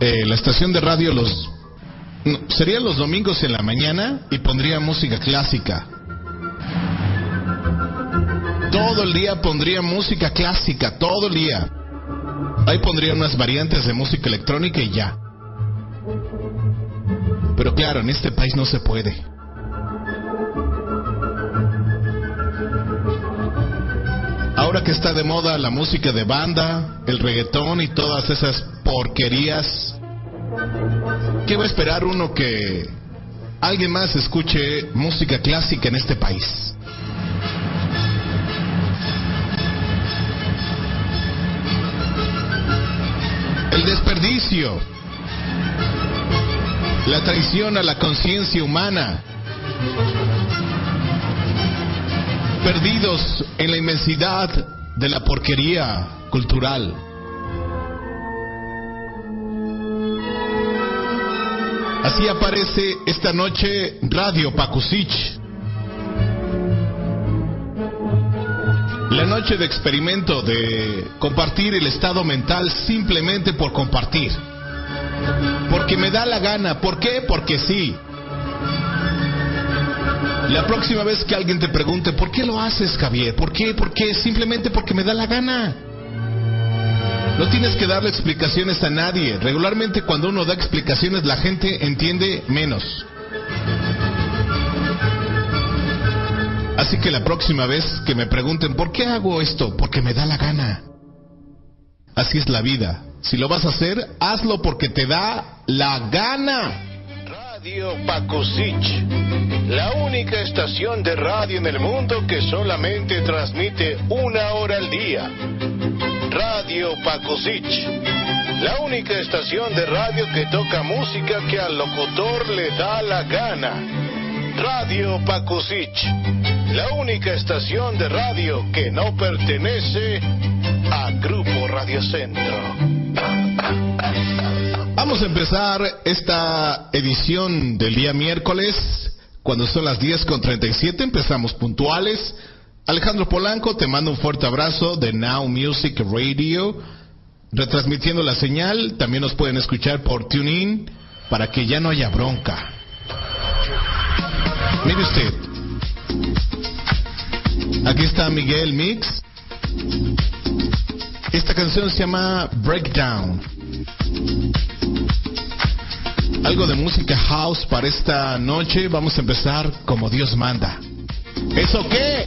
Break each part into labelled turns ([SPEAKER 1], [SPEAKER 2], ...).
[SPEAKER 1] Eh, la estación de radio los no, sería los domingos en la mañana y pondría música clásica. Todo el día pondría música clásica, todo el día. Ahí pondría unas variantes de música electrónica y ya. Pero claro, en este país no se puede. Ahora que está de moda la música de banda, el reggaetón y todas esas porquerías, ¿qué va a esperar uno que alguien más escuche música clásica en este país? El desperdicio, la traición a la conciencia humana, perdidos en la inmensidad de la porquería cultural. Así aparece esta noche Radio Pakusich. La noche de experimento de compartir el estado mental simplemente por compartir. Porque me da la gana. ¿Por qué? Porque sí. La próxima vez que alguien te pregunte, ¿por qué lo haces, Javier? ¿Por qué? ¿Por qué? Simplemente porque me da la gana. No tienes que darle explicaciones a nadie. Regularmente cuando uno da explicaciones la gente entiende menos. Así que la próxima vez que me pregunten, ¿por qué hago esto? Porque me da la gana. Así es la vida. Si lo vas a hacer, hazlo porque te da la gana.
[SPEAKER 2] Radio Pakusich, la única estación de radio en el mundo que solamente transmite una hora al día. Radio Pakusich, la única estación de radio que toca música que al locutor le da la gana. Radio Pakusich, la única estación de radio que no pertenece a Grupo Radio Centro.
[SPEAKER 1] Vamos a empezar esta edición del día miércoles, cuando son las 10 con 37, empezamos puntuales. Alejandro Polanco, te mando un fuerte abrazo de Now Music Radio, retransmitiendo la señal. También nos pueden escuchar por TuneIn para que ya no haya bronca. Mire usted, aquí está Miguel Mix. Esta canción se llama Breakdown. Algo de música house para esta noche. Vamos a empezar como Dios manda. ¿Eso qué?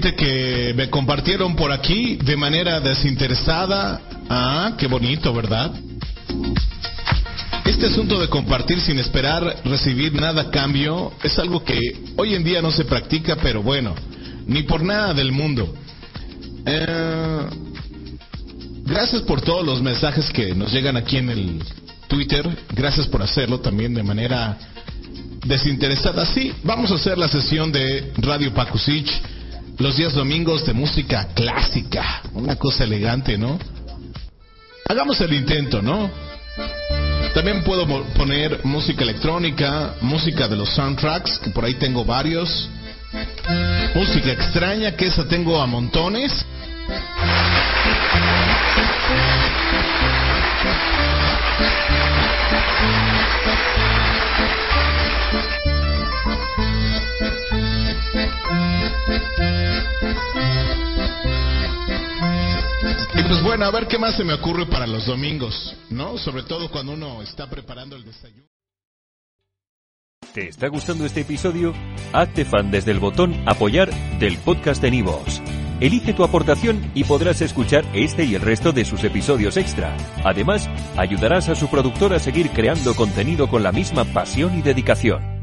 [SPEAKER 1] que me compartieron por aquí de manera desinteresada. Ah, qué bonito, ¿verdad? Este asunto de compartir sin esperar recibir nada a cambio es algo que hoy en día no se practica, pero bueno, ni por nada del mundo. Eh, gracias por todos los mensajes que nos llegan aquí en el Twitter. Gracias por hacerlo también de manera desinteresada. Sí, vamos a hacer la sesión de Radio Pakusich los días domingos de música clásica. Una cosa elegante, ¿no? Hagamos el intento, ¿no? También puedo poner música electrónica, música de los soundtracks, que por ahí tengo varios. Música extraña, que esa tengo a montones. Bueno, a ver qué más se me ocurre para los domingos, ¿no? Sobre todo cuando uno está preparando el desayuno.
[SPEAKER 3] ¿Te está gustando este episodio? Hazte fan desde el botón Apoyar del podcast de Nivos. Elige tu aportación y podrás escuchar este y el resto de sus episodios extra. Además, ayudarás a su productor a seguir creando contenido con la misma pasión y dedicación.